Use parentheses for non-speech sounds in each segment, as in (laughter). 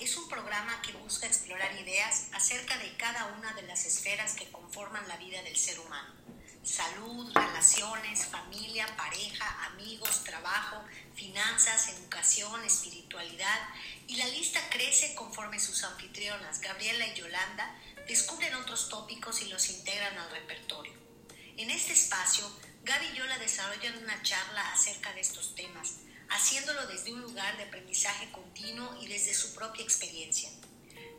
Es un programa que busca explorar ideas acerca de cada una de las esferas que conforman la vida del ser humano. Salud, relaciones, familia, pareja, amigos, trabajo, finanzas, educación, espiritualidad y la lista crece conforme sus anfitrionas, Gabriela y Yolanda, descubren otros tópicos y los integran al repertorio. En este espacio, Gaby y Yola desarrollan una charla acerca de estos temas, haciéndolo desde un lugar de aprendizaje continuo y desde su propia experiencia.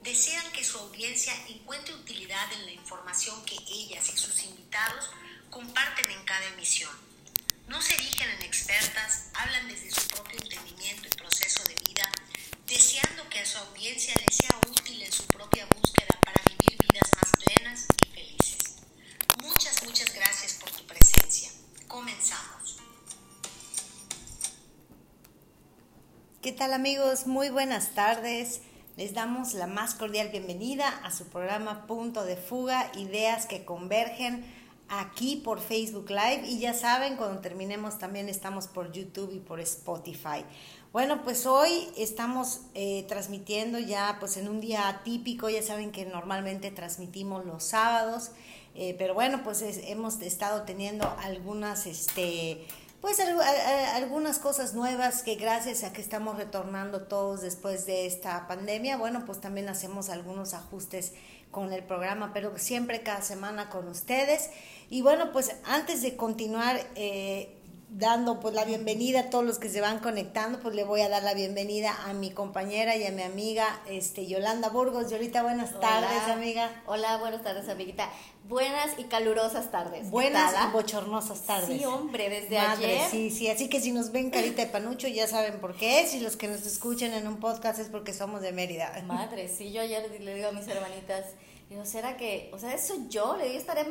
Desean que su audiencia encuentre utilidad en la información que ellas y sus invitados comparten en cada emisión. No se erigen en expertas, hablan desde su propio entendimiento y proceso de vida, deseando que a su audiencia les sea útil en su propia búsqueda para vivir vidas más plenas ¿Qué tal amigos? Muy buenas tardes. Les damos la más cordial bienvenida a su programa Punto de Fuga, ideas que convergen aquí por Facebook Live y ya saben, cuando terminemos también estamos por YouTube y por Spotify. Bueno, pues hoy estamos eh, transmitiendo ya pues en un día atípico, ya saben que normalmente transmitimos los sábados, eh, pero bueno, pues hemos estado teniendo algunas, este, pues algunas cosas nuevas que gracias a que estamos retornando todos después de esta pandemia, bueno, pues también hacemos algunos ajustes con el programa, pero siempre cada semana con ustedes. Y bueno, pues antes de continuar eh, dando pues la bienvenida a todos los que se van conectando, pues le voy a dar la bienvenida a mi compañera y a mi amiga este Yolanda Burgos. Yolita, buenas tardes, amiga. Hola, buenas tardes, amiguita. Buenas y calurosas tardes. Buenas y bochornosas tardes. Sí, hombre, desde ayer. Sí, sí, así que si nos ven carita de panucho ya saben por qué es y los que nos escuchan en un podcast es porque somos de Mérida. Madre, sí, yo ayer le digo a mis hermanitas, Digo, ¿será que, o sea, eso yo? Le digo, estaré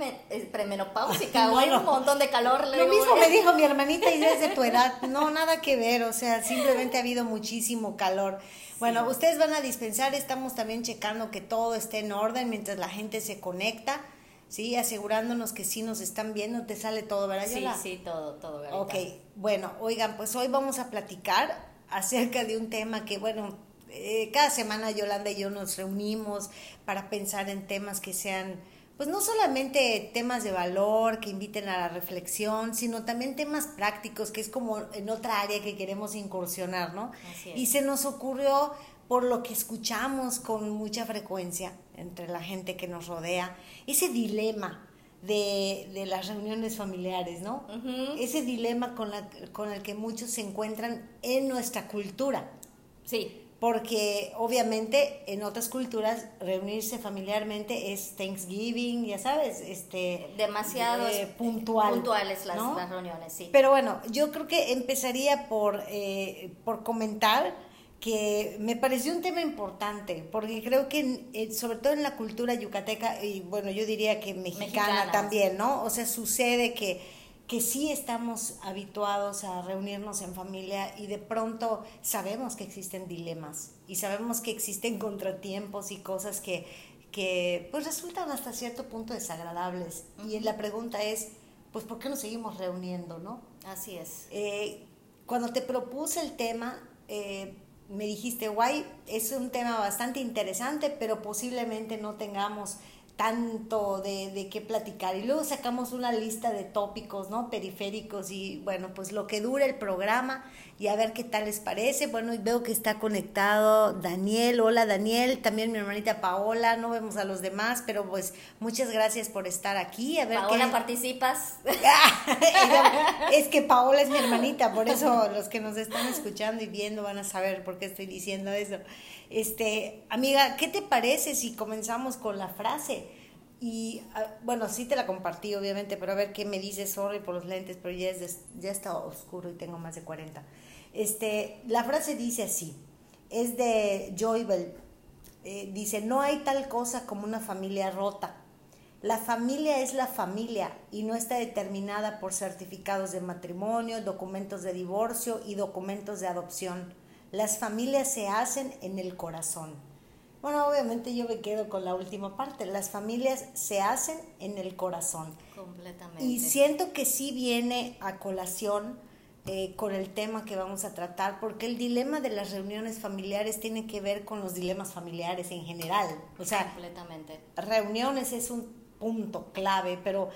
premenopáusica (laughs) o hay un montón de calor. lo mismo me dijo mi hermanita y es de tu (laughs) edad. No, nada que ver, o sea, simplemente ha habido muchísimo calor. Bueno, ustedes van a dispensar, estamos también checando que todo esté en orden mientras la gente se conecta. Sí, asegurándonos que sí nos están viendo, te sale todo, ¿verdad? Sí, sí, todo, todo. ¿verdad? Ok, bueno, oigan, pues hoy vamos a platicar acerca de un tema que, bueno, eh, cada semana Yolanda y yo nos reunimos para pensar en temas que sean, pues no solamente temas de valor que inviten a la reflexión, sino también temas prácticos, que es como en otra área que queremos incursionar, ¿no? Y se nos ocurrió por lo que escuchamos con mucha frecuencia entre la gente que nos rodea, ese dilema de, de las reuniones familiares, ¿no? Ese dilema con, la, con el que muchos se encuentran en nuestra cultura. Sí porque obviamente en otras culturas reunirse familiarmente es Thanksgiving, ya sabes, este demasiado eh, puntual, puntuales las, las, reuniones, sí. Pero bueno, yo creo que empezaría por eh, por comentar que me pareció un tema importante, porque creo que eh, sobre todo en la cultura yucateca y bueno, yo diría que mexicana también, ¿no? O sea, sucede que que sí estamos habituados a reunirnos en familia y de pronto sabemos que existen dilemas y sabemos que existen contratiempos y cosas que, que pues resultan hasta cierto punto desagradables. Y la pregunta es, pues ¿por qué nos seguimos reuniendo, no? Así es. Eh, cuando te propuse el tema, eh, me dijiste, guay, es un tema bastante interesante, pero posiblemente no tengamos tanto de, de qué platicar. Y luego sacamos una lista de tópicos, ¿no? Periféricos y bueno, pues lo que dura el programa y a ver qué tal les parece. Bueno, veo que está conectado Daniel. Hola Daniel, también mi hermanita Paola. No vemos a los demás, pero pues muchas gracias por estar aquí. A ver Paola, participas. (laughs) es que Paola es mi hermanita, por (laughs) eso los que nos están escuchando y viendo van a saber por qué estoy diciendo eso. Este, amiga, ¿qué te parece si comenzamos con la frase? Y ah, bueno, sí te la compartí obviamente, pero a ver qué me dices, sorry por los lentes, pero ya, es ya está oscuro y tengo más de 40. Este, la frase dice así, es de Joybel, eh, dice, no hay tal cosa como una familia rota. La familia es la familia y no está determinada por certificados de matrimonio, documentos de divorcio y documentos de adopción las familias se hacen en el corazón. Bueno, obviamente yo me quedo con la última parte. Las familias se hacen en el corazón. Completamente. Y siento que sí viene a colación eh, con el tema que vamos a tratar, porque el dilema de las reuniones familiares tiene que ver con los dilemas familiares en general. O sea, Completamente. reuniones es un punto clave, pero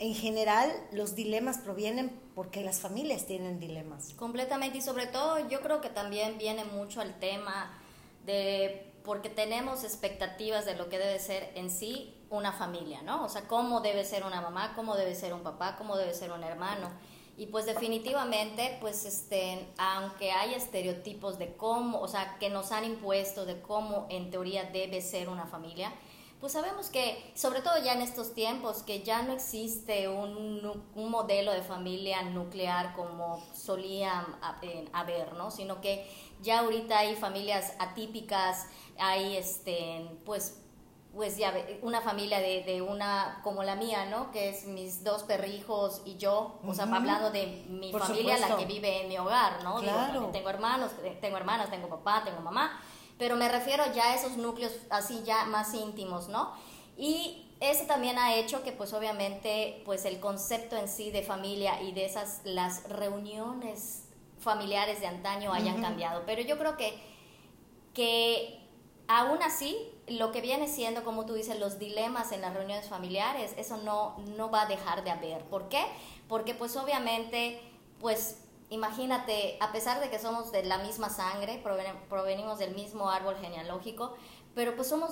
en general los dilemas provienen porque las familias tienen dilemas. Completamente y sobre todo yo creo que también viene mucho al tema de porque tenemos expectativas de lo que debe ser en sí una familia, ¿no? O sea, cómo debe ser una mamá, cómo debe ser un papá, cómo debe ser un hermano. Y pues definitivamente, pues este, aunque hay estereotipos de cómo, o sea, que nos han impuesto de cómo en teoría debe ser una familia, pues sabemos que, sobre todo ya en estos tiempos, que ya no existe un, un modelo de familia nuclear como solían haber, ¿no? Sino que ya ahorita hay familias atípicas, hay, este, pues, pues ya una familia de, de, una como la mía, ¿no? Que es mis dos perrijos y yo, o sea, hablando de mi familia, la que vive en mi hogar, ¿no? Claro. tengo hermanos, tengo hermanas, tengo papá, tengo mamá, pero me refiero ya a esos núcleos así ya más íntimos, ¿no? Y eso también ha hecho que pues obviamente pues el concepto en sí de familia y de esas las reuniones familiares de antaño hayan cambiado, pero yo creo que que aún así lo que viene siendo, como tú dices, los dilemas en las reuniones familiares, eso no, no va a dejar de haber. ¿Por qué? Porque pues obviamente, pues imagínate, a pesar de que somos de la misma sangre, provenimos del mismo árbol genealógico, pero pues somos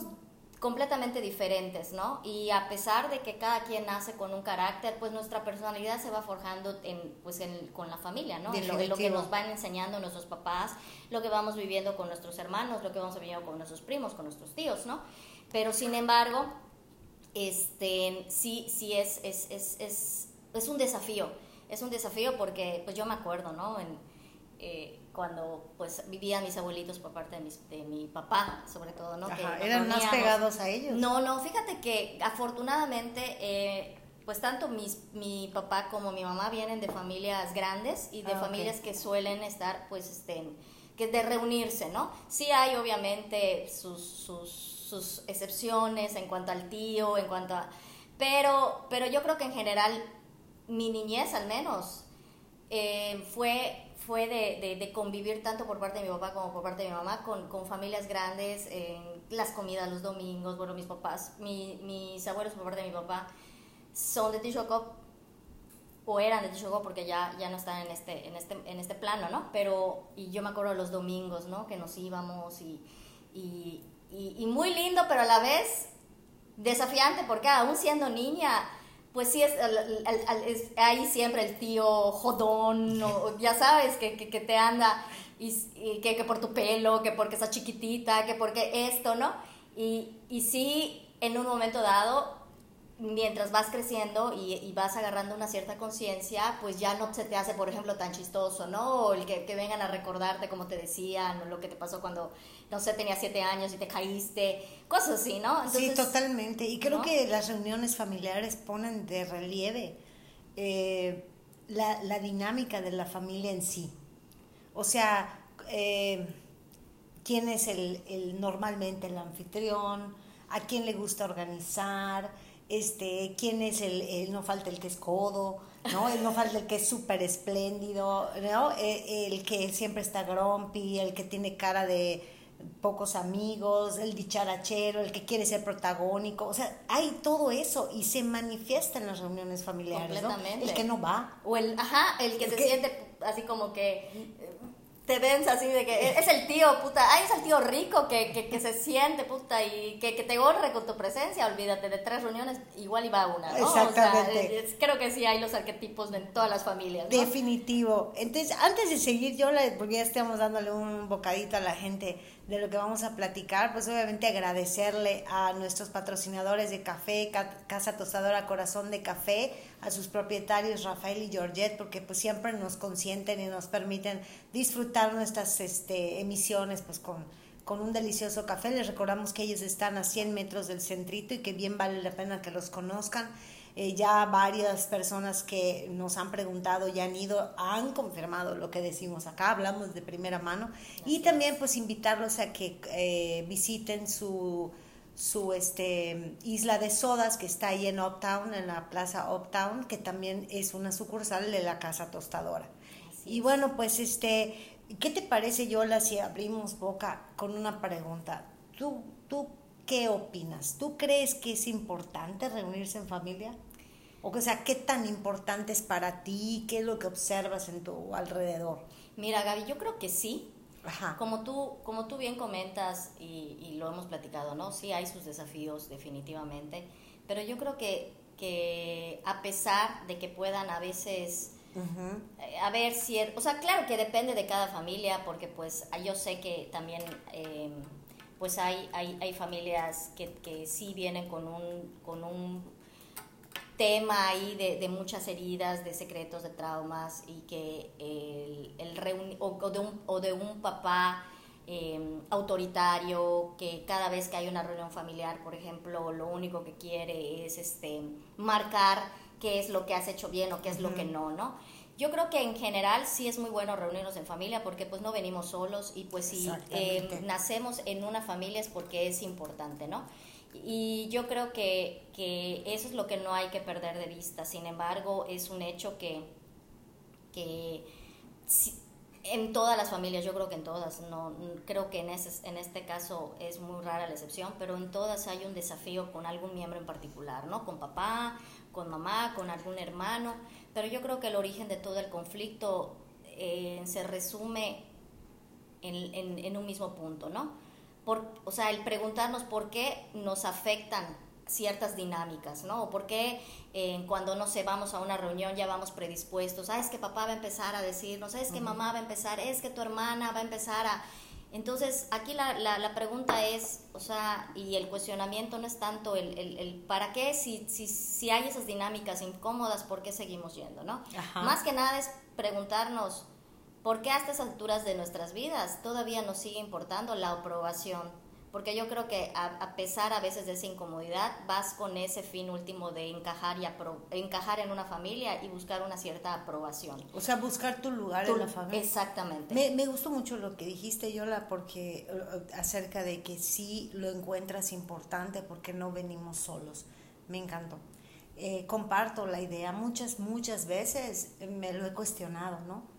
completamente diferentes, ¿no? Y a pesar de que cada quien nace con un carácter, pues nuestra personalidad se va forjando en, pues con la familia, ¿no? En lo, que nos van enseñando nuestros papás, lo que vamos viviendo con nuestros hermanos, lo que vamos viviendo con nuestros primos, con nuestros tíos, ¿no? Pero sin embargo, este, sí, sí es, es, es, es, es un desafío, es un desafío porque, pues yo me acuerdo, ¿no? En, eh, cuando pues vivían mis abuelitos por parte de, mis, de mi papá, sobre todo, ¿no? que ¿Eran más pegados a ellos? No, no, fíjate que afortunadamente, eh, pues tanto mis, mi papá como mi mamá vienen de familias grandes y de ah, familias que suelen estar, pues, este, que de reunirse, ¿no? Sí hay obviamente sus, sus, sus excepciones en cuanto al tío, en cuanto a... Pero, pero yo creo que en general, mi niñez al menos, eh, fue fue de, convivir tanto por parte de mi papá como por parte de mi mamá con, familias grandes, las comidas los domingos, bueno, mis papás, mi, mis abuelos por parte de mi papá son de Tishoko o eran de Tishoko porque ya, ya no están en este, en, este, en este plano, ¿no? Pero, y yo me acuerdo los domingos, ¿no? Que nos íbamos y, y muy lindo, pero a la vez desafiante porque aún siendo niña pues sí es, ahí siempre el tío jodón, o, ya sabes, que, que, te anda, y, que, que, por tu pelo, que porque estás chiquitita, que porque esto, ¿no? Y, y sí, en un momento dado, mientras vas creciendo y, vas agarrando una cierta conciencia, pues ya no se te hace, por ejemplo, tan chistoso, ¿no? O el que, vengan a recordarte, como te decían, o lo que te pasó cuando, no sé, tenías siete años y te caíste, cosas así, ¿no? sí, totalmente. Y creo que las reuniones familiares ponen de relieve eh, la, la, dinámica de la familia en sí. O sea, eh, quién es el, el, normalmente el anfitrión, a quién le gusta organizar, este, quién es el, no falta el que es codo, ¿no? no falta el que es súper espléndido, ¿no? E, el, que siempre está grumpy, el que tiene cara de pocos amigos, el dicharachero, el que quiere ser protagónico, o sea, hay todo eso y se manifiesta en las reuniones familiares, ¿no? El que no va. O el, ajá, el que se siente así como que te ven así de que es el tío, puta, ay, es el tío rico que, que, que se siente, puta, y que, que, te honre con tu presencia, olvídate, de tres reuniones, igual iba una, ¿no? Exactamente. creo que sí hay los arquetipos en todas las familias, ¿no? Definitivo. Entonces, antes de seguir, yo, le, porque ya estamos dándole un bocadito a la gente de lo que vamos a platicar, pues obviamente agradecerle a nuestros patrocinadores de café, Casa Tostadora Corazón de Café, a sus propietarios Rafael y Georgette, porque pues siempre nos consienten y nos permiten disfrutar nuestras este, emisiones pues con, con un delicioso café. Les recordamos que ellos están a 100 metros del centrito y que bien vale la pena que los conozcan. Eh, ya varias personas que nos han preguntado y han ido han confirmado lo que decimos acá, hablamos de primera mano. y también pues invitarlos a que eh, visiten su su este, isla de sodas que está ahí en Uptown, en la plaza Uptown, que también es una sucursal de la Casa Tostadora. y bueno, pues este, ¿qué te parece, Yola, si abrimos boca con una pregunta? ¿Tú, tú qué opinas? ¿Tú crees que es importante reunirse en familia? O sea, ¿qué tan importante es para ti? ¿Qué es lo que observas en tu alrededor? Mira, Gaby, yo creo que sí. Ajá. Como tú, como tú bien comentas y, y, lo hemos platicado, ¿no? Sí hay sus desafíos definitivamente, pero yo creo que, que a pesar de que puedan a veces eh, a ver si, o sea, claro que depende de cada familia, porque pues yo sé que también em, pues hay, hay, hay familias que, que, sí vienen con un, con un tema ahí de, de, muchas heridas, de secretos, de traumas, y que el, el o, de un, o de un papá em, autoritario que cada vez que hay una reunión familiar, por ejemplo, lo único que quiere es este, marcar qué es lo que has hecho bien o qué es lo que no, ¿no? Yo creo que en general sí es muy bueno reunirnos en familia porque pues no venimos solos y pues si eh, nacemos en una familia es porque es importante, ¿no? Y yo creo que, que, eso es lo que no hay que perder de vista. Sin embargo, es un hecho que, que en todas las familias, yo creo que en todas, no creo que en, ese, en este caso es muy rara la excepción, pero en todas hay un desafío con algún miembro en particular, ¿no? Con papá, con mamá, con algún hermano, pero yo creo que el origen de todo el conflicto eh, se resume en, en, un mismo punto, ¿no? Por, o sea, el preguntarnos por qué nos afectan ciertas dinámicas, ¿no? O por qué eh, cuando, no sé, vamos a una reunión ya vamos predispuestos, ah, es que papá va a empezar a decirnos, es que mamá va a empezar, es que tu hermana va a empezar a entonces, aquí la, la, pregunta es, o sea, y el cuestionamiento no es tanto el, el, el para qué, si, si, si, hay esas dinámicas incómodas, ¿por qué seguimos yendo, no? Más que nada es preguntarnos, ¿por qué a estas alturas de nuestras vidas todavía nos sigue importando la aprobación porque yo creo que a, pesar a veces de esa incomodidad, vas con ese fin último de encajar, y encajar en una familia y buscar una cierta aprobación. O sea, buscar tu lugar en la familia. Exactamente. Me, me, gustó mucho lo que dijiste, Yola, porque eh, acerca de que sí lo encuentras importante porque no venimos solos. Me encantó. Eh, comparto la idea. Muchas, muchas veces me lo he cuestionado, ¿no?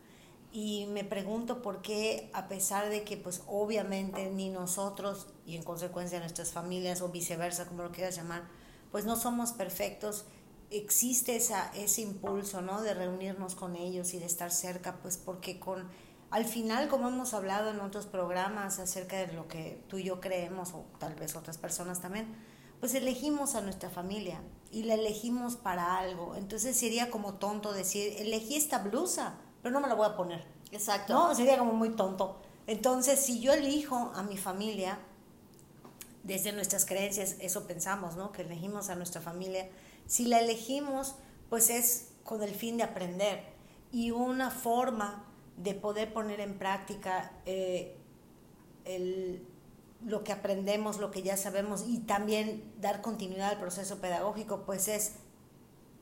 Y me pregunto por qué a pesar de que pues obviamente ni nosotros y en consecuencia nuestras familias o viceversa como lo quieras llamar pues no somos perfectos existe esa, ese impulso no de reunirnos con ellos y de estar cerca pues porque con al final como hemos hablado en otros programas acerca de lo que tú y yo creemos o tal vez otras personas también pues elegimos a nuestra familia y la elegimos para algo. Entonces sería como tonto decir elegí esta blusa pero no me la voy a poner. Exacto. ¿No? Sería como muy tonto. Entonces, si yo elijo a mi familia, desde nuestras creencias, eso pensamos, ¿no? Que elegimos a nuestra familia. Si la elegimos, pues es con el fin de aprender y una forma de poder poner en práctica eh, el, lo que aprendemos, lo que ya sabemos y también dar continuidad al proceso pedagógico, pues es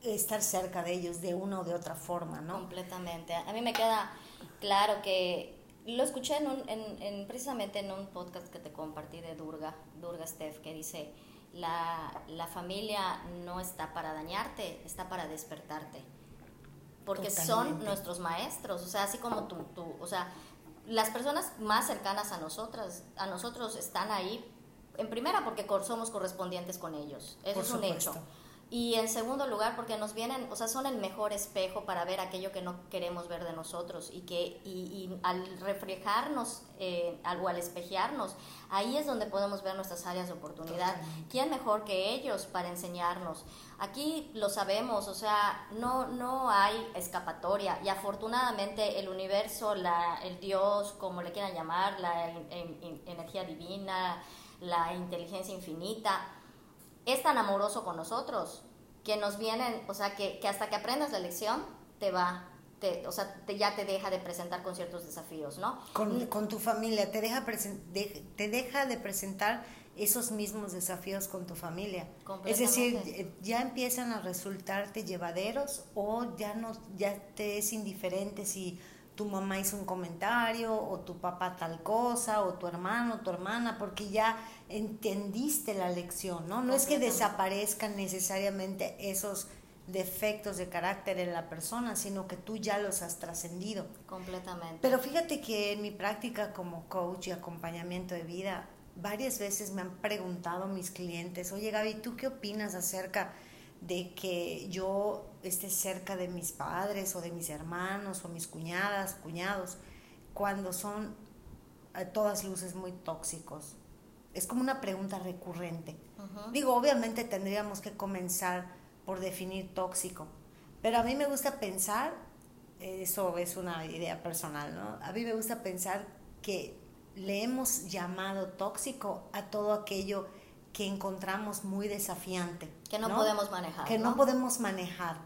estar cerca de ellos de una o de otra forma, ¿no? Completamente. A mí me queda claro que lo escuché en, un, en, precisamente en un podcast que te compartí de Durga, Durga Steph, que dice, la, la familia no está para dañarte, está para despertarte. Porque son nuestros maestros, o sea, así como tú, tú, o sea, las personas más cercanas a nosotras, a nosotros están ahí, en primera porque somos correspondientes con ellos, eso es un hecho. Y en segundo lugar, porque nos vienen, o sea, son el mejor espejo para ver aquello que no queremos ver de nosotros y que y, y al reflejarnos eh, o al espejearnos, ahí es donde podemos ver nuestras áreas de oportunidad. ¿Quién mejor que ellos para enseñarnos? Aquí lo sabemos, o sea, no, no hay escapatoria y afortunadamente el universo, la, el Dios, como le quieran llamar, la energía divina, la inteligencia infinita, es tan amoroso con nosotros que nos vienen, o sea, que, hasta que aprendas la lección te va, te, o sea, te, ya te deja de presentar con ciertos desafíos, ¿no? Con, con tu familia, te deja, de, te deja de presentar esos mismos desafíos con tu familia. Es decir, eh, ya empiezan a resultarte llevaderos o ya no ya te es indiferente si tu mamá hizo un comentario o tu papá tal cosa o tu hermano, tu hermana, porque ya entendiste la lección, ¿no? No es que desaparezcan necesariamente esos defectos de carácter en la persona, sino que tú ya los has trascendido. Completamente. Pero fíjate que en mi práctica como coach y acompañamiento de vida, varias veces me han preguntado mis clientes, oye Gaby, ¿tú qué opinas acerca de que yo esté cerca de mis padres o de mis hermanos o mis cuñadas, cuñados, cuando son a todas luces muy tóxicos? Es como una pregunta recurrente. Digo, obviamente tendríamos que comenzar por definir tóxico. Pero a mí me gusta pensar, eso es una idea personal, ¿no? A mí me gusta pensar que le hemos llamado tóxico a todo aquello que encontramos muy desafiante. Que no, podemos manejar. Que ¿no? podemos manejar.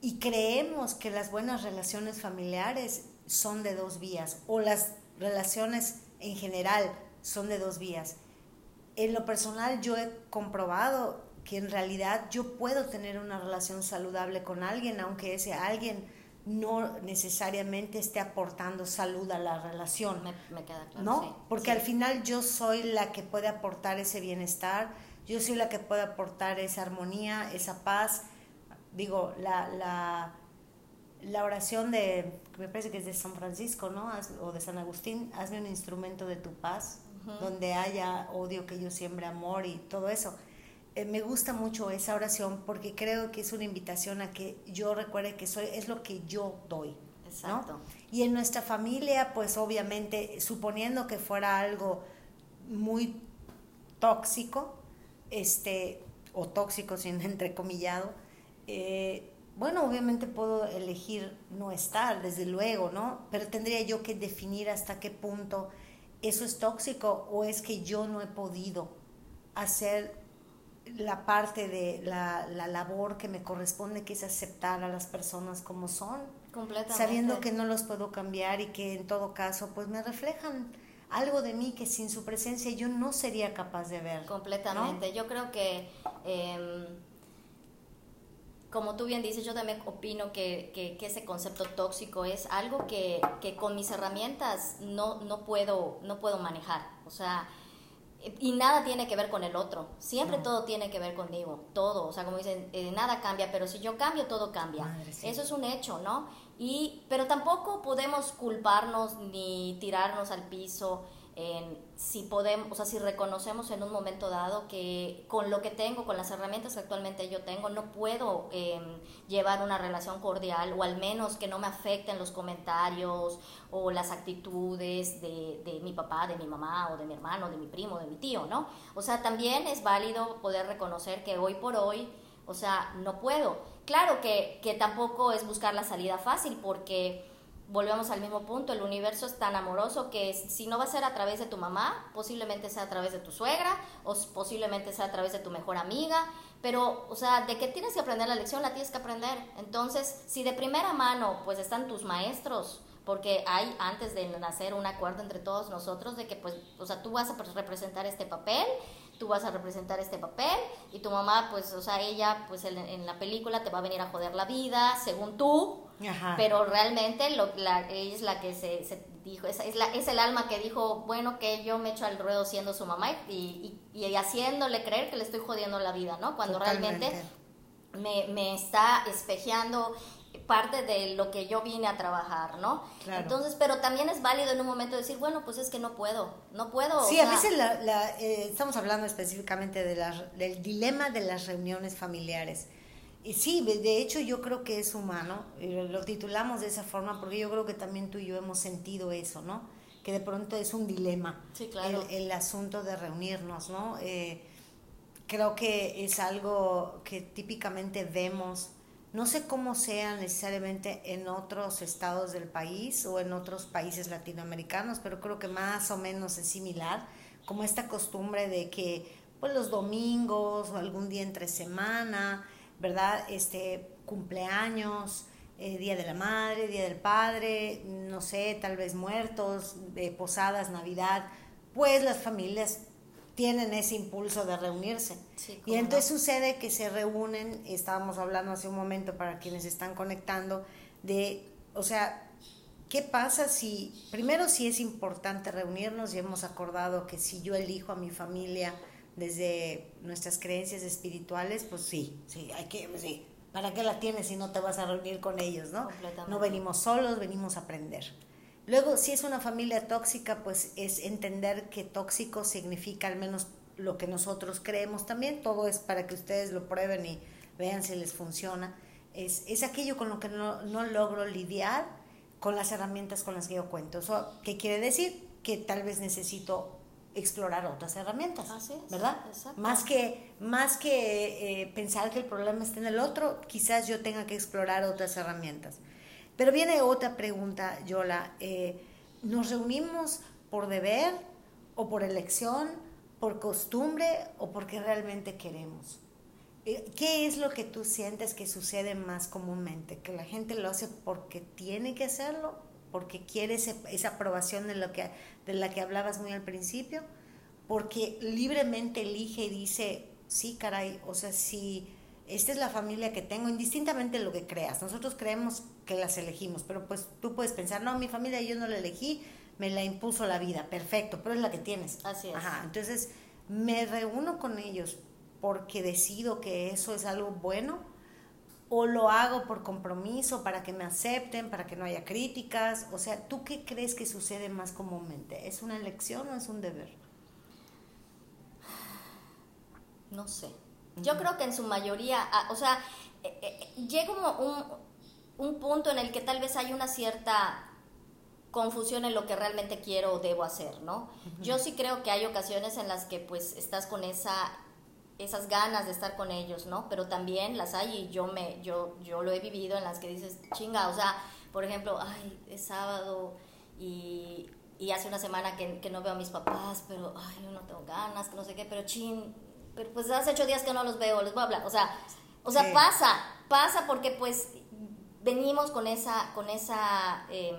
Y creemos que las buenas relaciones familiares son de dos vías, o las relaciones en general son de dos vías. En lo personal yo he comprobado que en realidad yo puedo tener una relación saludable con alguien, aunque ese alguien no necesariamente esté aportando salud a la relación. Me, queda claro. ¿No? Porque al final yo soy la que puede aportar ese bienestar, yo soy la que puede aportar esa armonía, esa paz. Digo, la, la, la oración de, me parece que es de San Francisco, ¿no? O de San Agustín, hazme un instrumento de tu paz, donde haya odio, que yo siembre amor y todo eso eh, me gusta mucho esa oración porque creo que es una invitación a que yo recuerde que soy, es lo que yo doy. Exacto. Y en nuestra familia, pues obviamente, suponiendo que fuera algo muy tóxico, este, o tóxico (laughs) sin entrecomillado, eh, bueno, obviamente puedo elegir no estar, desde luego, ¿no? Pero tendría yo que definir hasta qué punto eso es tóxico o es que yo no he podido hacer la parte de la, la, labor que me corresponde, que es aceptar a las personas como son, sabiendo que no los puedo cambiar y que en todo caso pues me reflejan algo de mí que sin su presencia yo no sería capaz de ver. Completamente. Yo creo que, em, como tú bien dices, yo también opino que, que, que ese concepto tóxico es algo que, que, con mis herramientas no, no, puedo, no puedo manejar. O sea, y nada tiene que ver con el otro, siempre todo tiene que ver conmigo, todo, o sea, como dicen, eh, nada cambia, pero si yo cambio, todo cambia. Eso es un hecho, ¿no? Y, pero tampoco podemos culparnos ni tirarnos al piso si podemos, o sea, si reconocemos en un momento dado que con lo que tengo, con las herramientas que actualmente yo tengo, no puedo em, llevar una relación cordial o al menos que no me afecten los comentarios o las actitudes de, de mi papá, de mi mamá o de mi hermano, de mi primo, de mi tío, ¿no? O sea, también es válido poder reconocer que hoy por hoy, o sea, no puedo. Claro que, que tampoco es buscar la salida fácil porque volvemos al mismo punto, el universo es tan amoroso que si no va a ser a través de tu mamá, posiblemente sea a través de tu suegra o posiblemente sea a través de tu mejor amiga, pero, o sea, de que tienes que aprender la lección, la tienes que aprender. Entonces, si de primera mano, pues están tus maestros, porque hay antes de nacer un acuerdo entre todos nosotros de que, pues, o sea, tú vas a representar este papel tú vas a representar este papel y tu mamá, pues, o sea, ella, pues en, la película te va a venir a joder la vida, según tú, pero realmente lo, la, ella es la que se, se dijo, es, es, la, es, el alma que dijo, bueno, que yo me echo al ruedo siendo su mamá y, y, y haciéndole creer que le estoy jodiendo la vida, ¿no? Cuando realmente me, me está espejeando parte de lo que yo vine a trabajar, ¿no? Entonces, pero también es válido en un momento decir, bueno, pues es que no puedo, no puedo. Sí, a veces la, eh, estamos hablando específicamente de la, del dilema de las reuniones familiares. Y sí, de hecho yo creo que es humano, lo titulamos de esa forma porque yo creo que también tú y yo hemos sentido eso, ¿no? Que de pronto es un dilema sí, claro. el, asunto de reunirnos, ¿no? Eh, creo que es algo que típicamente vemos no sé cómo sea necesariamente en otros estados del país o en otros países latinoamericanos, pero creo que más o menos es similar, como esta costumbre de que pues los domingos o algún día entre semana, ¿verdad? Este cumpleaños, eh, Día de la Madre, Día del Padre, no sé, tal vez muertos, de posadas, Navidad, pues las familias tienen ese impulso de reunirse. y entonces sucede que se reúnen, estábamos hablando hace un momento para quienes están conectando, de, o sea, ¿qué pasa si, primero si es importante reunirnos y hemos acordado que si yo elijo a mi familia desde nuestras creencias espirituales, pues sí, sí, hay que, sí, ¿Para qué la tienes si no te vas a reunir con ellos, no? No venimos solos, venimos a aprender. Luego, si es una familia tóxica, pues es entender que tóxico significa al menos lo que nosotros creemos también. Todo es para que ustedes lo prueben y vean si les funciona. Es, es aquello con lo que no, no logro lidiar con las herramientas con las que yo cuento. Eso, ¿Qué quiere decir? Que tal vez necesito explorar otras herramientas, Así es, ¿verdad? exacto. Más que, más que eh, pensar que el problema está en el otro, quizás yo tenga que explorar otras herramientas. Pero viene otra pregunta, Yola. Eh, ¿Nos reunimos por deber o por elección, por costumbre o porque realmente queremos? Eh, ¿Qué es lo que tú sientes que sucede más comúnmente? ¿Que la gente lo hace porque tiene que hacerlo? ¿Porque quiere esa aprobación de, lo que, de la que hablabas muy al principio? ¿Porque libremente elige y dice, sí, caray, o sea, si esta es la familia que tengo, indistintamente de lo que creas, nosotros creemos que las elegimos, pero pues tú puedes pensar, no, mi familia yo no la elegí, me la impuso la vida, perfecto, pero es la que tienes. Así es. Ajá, entonces me reúno con ellos porque decido que eso es algo bueno o lo hago por compromiso para que me acepten, para que no haya críticas. O sea, ¿tú qué crees que sucede más comúnmente? ¿Es una elección o es un deber? No sé. Yo creo que en su mayoría, ah, o sea, eh, eh, llega como un, un punto en el que tal vez hay una cierta confusión en lo que realmente quiero o debo hacer, ¿no? Yo sí creo que hay ocasiones en las que pues estás con esa esas ganas de estar con ellos, ¿no? Pero también las hay y yo me yo yo lo he vivido en las que dices, "Chinga", o sea, por ejemplo, ay, es sábado y y hace una semana que, que no veo a mis papás, pero ay, yo no tengo ganas, que no sé qué, pero chin, pero pues hace ocho días que no los veo, les voy a hablar, o sea, o sea, Sí. pasa, pasa porque pues venimos con esa, con esa, eh,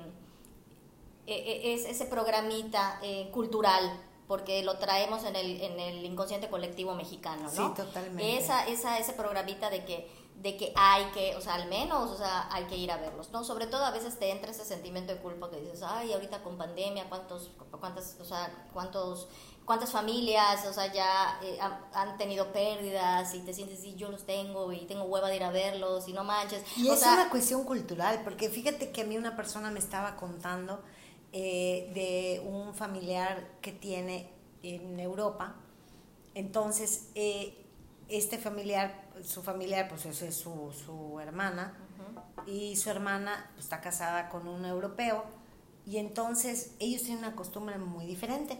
es ese programita eh, cultural, porque lo traemos en el, en el inconsciente colectivo mexicano, ¿no? Sí, totalmente. Esa, esa, ese programita de que, de que hay que, o sea, al menos, o sea, hay que ir a verlos, ¿no? Sobre todo a veces te entra ese sentimiento de culpa que dices, ay, ahorita con pandemia, ¿cuántos, cuántas, o sea, cuántos, cuántas familias, o sea, ya eh, han, tenido pérdidas y te sientes, sí, yo los tengo y tengo hueva de ir a verlos y no manches. Y o es sea, una cuestión cultural, porque fíjate que a mí una persona me estaba contando eh, de un familiar que tiene en Europa. Entonces, eh, este familiar, su familiar, pues esa es su, su hermana, y su hermana pues, está casada con un europeo, y entonces ellos tienen una costumbre muy diferente.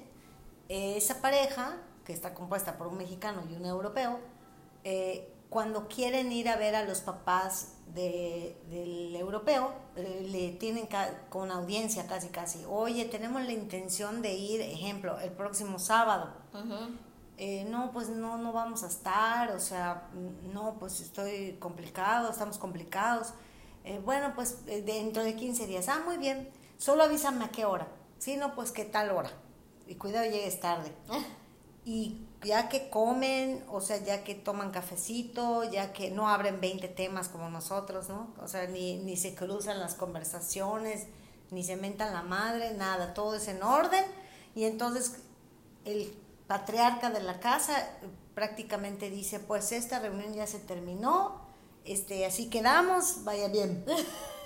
Esa pareja, que está compuesta por un mexicano y un europeo, eh, cuando quieren ir a ver a los papás de- del europeo, eh, le tienen con audiencia casi casi, oye, tenemos la intención de ir, ejemplo, el próximo sábado. ujú. Eh, no, pues no, no vamos a estar, o sea, no, pues estoy complicado, estamos complicados. Eh, bueno, pues eh, dentro de 15 días, ah, muy bien, solo avísame a qué hora. Sí, no, pues qué tal hora. Y cuidado, llegues tarde. (laughs) Y ya que comen, o sea, ya que toman cafecito, ya que no abren 20 temas como nosotros, ¿no? O sea, ni, ni se cruzan las conversaciones, ni se mentan la madre, nada, todo es en orden. Y entonces el patriarca de la casa prácticamente dice, pues esta reunión ya se terminó, este, así quedamos, vaya bien.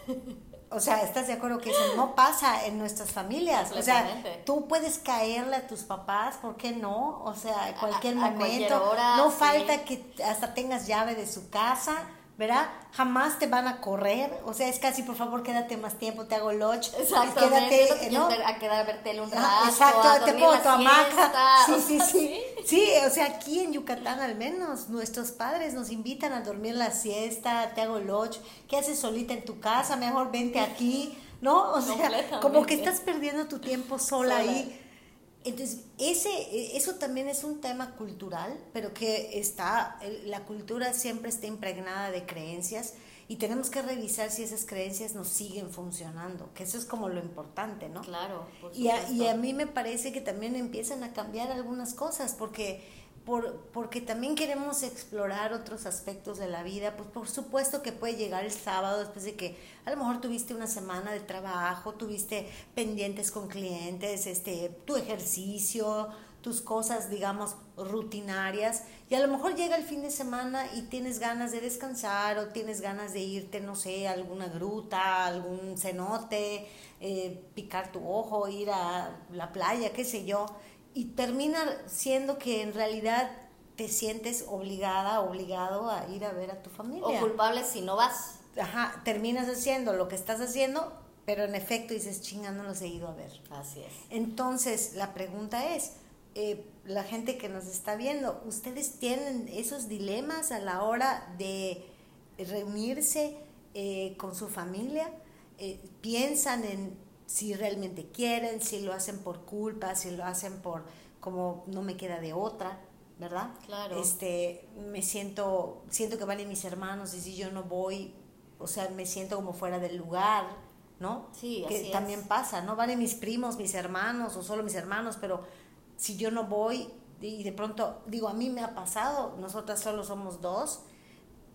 (laughs) O sea, ¿estás de acuerdo que eso no pasa en nuestras familias? O sea, tú puedes caerle a tus papás, ¿por qué no? O sea, a cualquier a momento. cualquier hora, no sí. falta que hasta tengas llave de su casa, ¿verdad? Jamás te van a correr. O sea, es casi, por favor, quédate más tiempo, te hago no te Quédate, ¿no? quieres ver- a quedar a ver tele un rato, Ah, a Exacto, te pongo tu hamaca. (laughs) Sí, sí, (laughs) sí. Sí, o sea, aquí en Yucatán al menos, nuestros padres nos invitan a dormir la siesta, te hago lodge, ¿qué haces solita en tu casa? Mejor vente (laughs) aquí, ¿no? O sea, como que estás perdiendo tu tiempo Sola. ahí. Entonces, ese, eso también es un tema cultural, pero que está, la cultura siempre está impregnada de creencias y tenemos que revisar si esas creencias nos siguen funcionando, que eso es como lo importante, ¿no? Claro, por Y a, y a mí me parece que también empiezan a cambiar algunas cosas, porque, por, porque también queremos explorar otros aspectos de la vida. Pues por supuesto que puede llegar el sábado después de que a lo mejor tuviste una semana de trabajo, tuviste pendientes con clientes, este, tu ejercicio, tus cosas, digamos, rutinarias y a lo mejor llega el fin de semana y tienes ganas de descansar o tienes ganas de irte, no sé, a alguna gruta, algún cenote, eh, picar tu ojo, ir a la playa, qué sé yo, y termina siendo que en realidad te sientes obligada, obligado a ir a ver a tu familia. O culpable si no vas. Ajá, terminas haciendo lo que estás haciendo, pero en efecto dices, chinga, no los he ido a ver. Así es. Entonces, la pregunta es, eh, la gente que nos está viendo, ¿ustedes tienen esos dilemas a la hora de reunirse eh, con su familia? Eh, ¿Piensan en si realmente quieren, si lo hacen por culpa, si lo hacen por como no me queda de otra? ¿verdad? Claro. Este, me siento, siento que valen mis hermanos y si yo no voy, o sea, me siento como fuera del lugar, ¿no? Sí, que así también pasa, ¿no? Valen mis primos, mis hermanos o solo mis hermanos, pero si yo no voy y de pronto, digo, a mí me ha pasado, nosotras solo somos dos,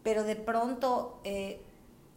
pero de pronto eh,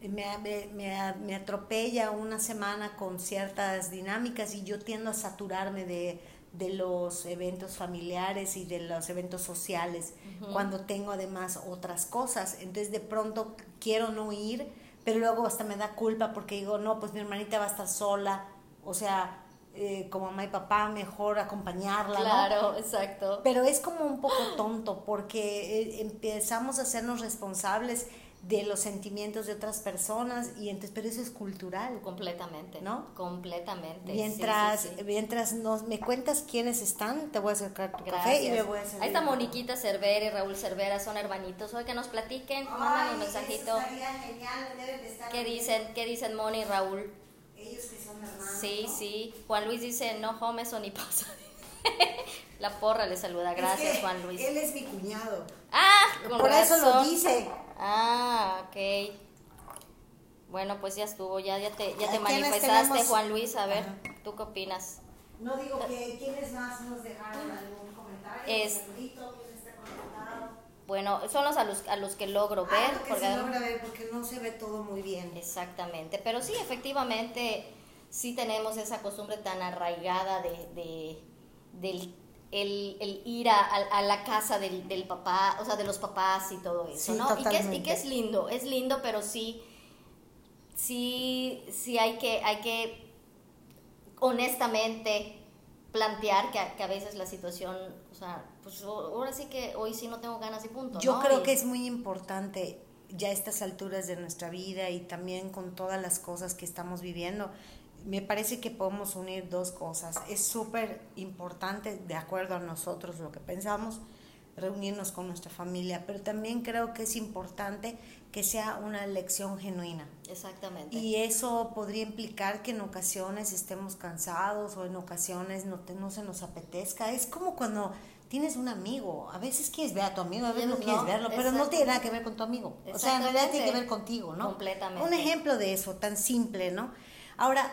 me, me, me atropella una semana con ciertas dinámicas y yo tiendo a saturarme de de los eventos familiares y de los eventos sociales, cuando tengo además otras cosas. Entonces de pronto quiero no ir, pero luego hasta me da culpa porque digo, no, pues mi hermanita va a estar sola, o sea, eh, como mamá y papá, mejor acompañarla. Claro, exacto. Pero es como un poco tonto porque eh, empezamos a hacernos responsables de los sentimientos de otras personas y entonces pero eso es cultural. Completamente. No completamente. Mientras mientras nos me cuentas quiénes están te voy a acercar tu café y me voy a servir ahí está Moniquita Cervera y Raúl Cervera son hermanitos. Hoy que nos platiquen. Mándanos un mensajito. qué dicen qué dicen Moni y Raúl ellos que son hermanos sí sí. Juan Luis dice no homes o ni pasa (laughs) la porra le saluda. Gracias Juan Luis. él es mi cuñado. Ah por eso lo dice Ah, ok. Bueno, pues ya estuvo, ya, ya te, ya te manifestaste, Juan Luis. A ver, ¿tú qué opinas? No digo que quiénes más nos dejaron algún comentario. Es, bueno, son los a los, a los que logro ah, ver. porque se logra ver porque no se ve todo muy bien. Exactamente, pero sí, efectivamente, sí tenemos esa costumbre tan arraigada de, de del el, el ir a, a, la casa del, del, papá, o sea, de los papás y todo eso, ¿no? Y que, es, y que es lindo, es lindo, pero sí, sí, sí hay que, hay que honestamente plantear que a, que a veces la situación, o sea, pues ahora sí que hoy sí no tengo ganas y punto. Yo creo que es muy importante ya a estas alturas de nuestra vida y también con todas las cosas que estamos viviendo, me parece que podemos unir dos cosas. Es súper importante, de acuerdo a nosotros, lo que pensamos, reunirnos con nuestra familia, pero también creo que es importante que sea una elección genuina. Exactamente. Y eso podría implicar que en ocasiones estemos cansados o en ocasiones no, no se nos apetezca. Es como cuando tienes un amigo, a veces quieres ver a tu amigo, a veces no, quieres verlo, pero no tiene nada que ver con tu amigo. O sea, en realidad tiene que ver contigo, ¿no? Completamente. Un ejemplo de eso, tan simple, ¿no? Ahora,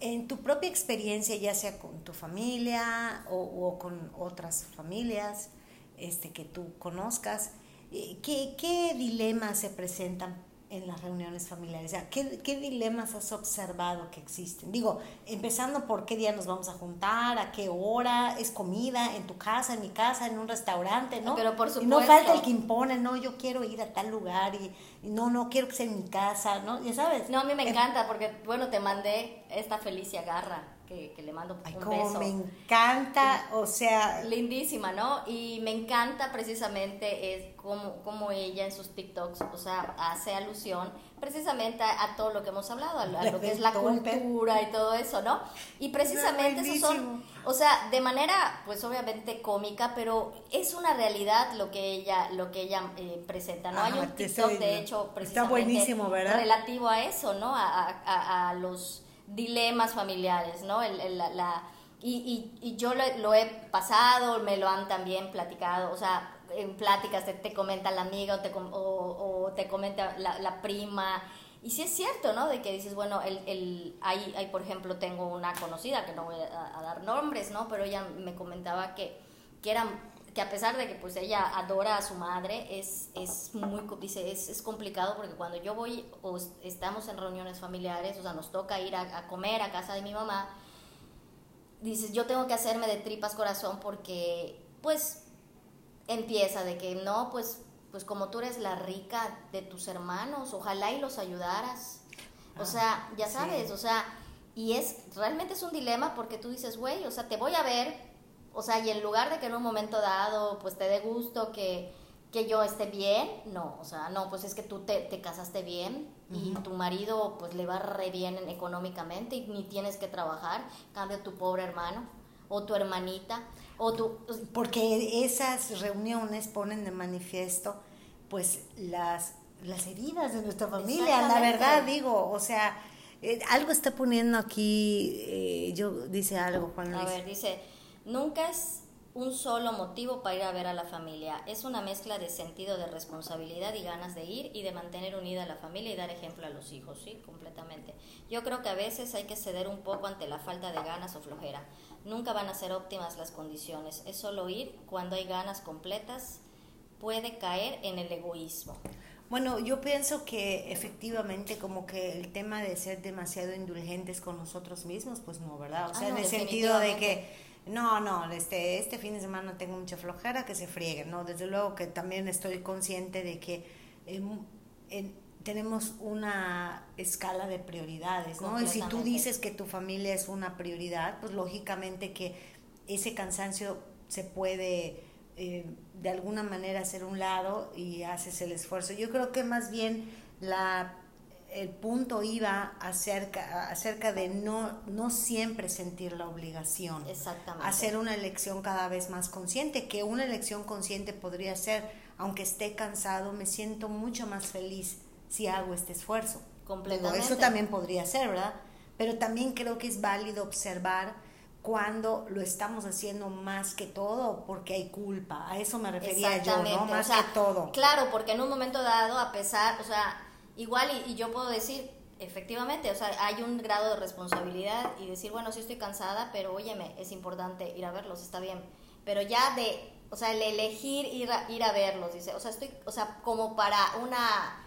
en tu propia experiencia, ya sea con tu familia o, con otras familias este, que tú conozcas, eh, ¿qué, ¿qué, dilemas se presentan en las reuniones familiares? ¿qué, ¿qué, dilemas has observado que existen? Digo, empezando por qué día nos vamos a juntar, a qué hora, es comida, en tu casa, en mi casa, en un restaurante, ¿no? Pero por supuesto. Y no falta el que impone, no, yo quiero ir a tal lugar y, no, no, quiero que sea en mi casa, ¿no? Ya sabes. No, a mí me encanta porque, bueno, te mandé esta Felicia Garra que, le mando Ay, un como beso. me encanta, o sea... Lindísima, ¿no? Y me encanta precisamente es como, como ella en sus TikToks, o sea, hace alusión precisamente a, todo lo que hemos hablado, a, lo que es la cultura y todo eso, ¿no? Y precisamente esos son, o sea, de manera, pues obviamente cómica, pero es una realidad lo que ella, lo que ella eh, presenta, ¿no? Hay un TikTok, de hecho, precisamente Está buenísimo, ¿verdad? relativo a eso, ¿no? a, a, a los dilemas familiares, ¿no? El, la, y, y, yo lo, he pasado, me lo han también platicado, o sea, en pláticas te, comenta la amiga o te, o, te comenta la, la, prima. Y sí es cierto, ¿no? De que dices, bueno, el, el, hay, por ejemplo, tengo una conocida, que no voy a, dar nombres, ¿no? Pero ella me comentaba que, que eran que a pesar de que pues ella adora a su madre, es, es muy, dice, es, es, complicado porque cuando yo voy o estamos en reuniones familiares, o sea, nos toca ir a, comer a casa de mi mamá, dices, yo tengo que hacerme de tripas corazón porque, pues, empieza de que no, pues, pues como tú eres la rica de tus hermanos, ojalá y los ayudaras. o ah, sea, ya sabes, o sea, y es, realmente es un dilema porque tú dices, güey, o sea, te voy a ver, o sea, y en lugar de que en un momento dado, pues te dé gusto que, que yo esté bien, no, o sea, no, pues es que tú te, te casaste bien y tu marido pues le va re bien económicamente y ni tienes que trabajar, cambio tu pobre hermano o tu hermanita o tu... Porque esas reuniones ponen de manifiesto pues las, las heridas de nuestra familia, la verdad digo, o sea, eh, algo está poniendo aquí, eh, yo dice algo Juan Luis. A ver, dice, nunca es un solo motivo para ir a ver a la familia. Es una mezcla de sentido de responsabilidad y ganas de ir y de mantener unida a la familia y dar ejemplo a los hijos, sí, completamente. Yo creo que a veces hay que ceder un poco ante la falta de ganas o flojera. Nunca van a ser óptimas las condiciones. Es solo ir cuando hay ganas completas. Puede caer en el egoísmo. Bueno, yo pienso que efectivamente como que el tema de ser demasiado indulgentes con nosotros mismos, pues no, ¿verdad? O sea, ah, en el sentido de que no, no, este, este fin de semana tengo mucha flojera, que se friegue, ¿no? Desde luego que también estoy consciente de que em, tenemos una escala de prioridades, ¿no? Y si tú dices que tu familia es una prioridad, pues lógicamente que ese cansancio se puede eh, de alguna manera hacer un lado y haces el esfuerzo. Yo creo que más bien la el punto iba acerca, acerca de no, no siempre sentir la obligación. Exactamente. Hacer una elección cada vez más consciente, que una elección consciente podría ser, aunque esté cansado, me siento mucho más feliz si hago este esfuerzo. Completamente. eso también podría ser, ¿verdad? Pero también creo que es válido observar cuando lo estamos haciendo más que todo porque hay culpa. A eso me refería yo, ¿no? Más que todo. Claro, porque en un momento dado, a pesar, o sea, igual y, yo puedo decir, efectivamente, o sea, hay un grado de responsabilidad y decir, bueno, sí estoy cansada, pero óyeme, es importante ir a verlos, está bien. Pero ya de, o sea, el elegir ir a, ir a verlos, dice, o sea, estoy, o sea, como para una...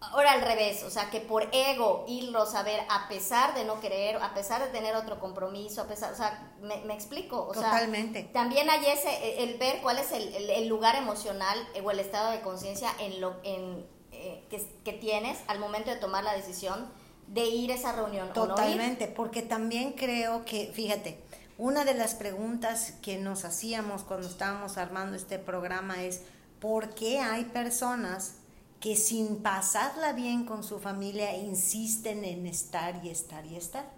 Ahora al revés, o sea, que por ego irlos a ver, a pesar de no querer, a pesar de tener otro compromiso, a pesar, o sea, me, explico. O Totalmente. también hay ese, el, ver cuál es el, el, lugar emocional o el estado de conciencia en, lo, en, eh, que, tienes al momento de tomar la decisión de ir a esa reunión. Totalmente, porque también creo que, fíjate, una de las preguntas que nos hacíamos cuando estábamos armando este programa es, ¿por qué hay personas que sin pasarla bien con su familia insisten en estar y estar y estar?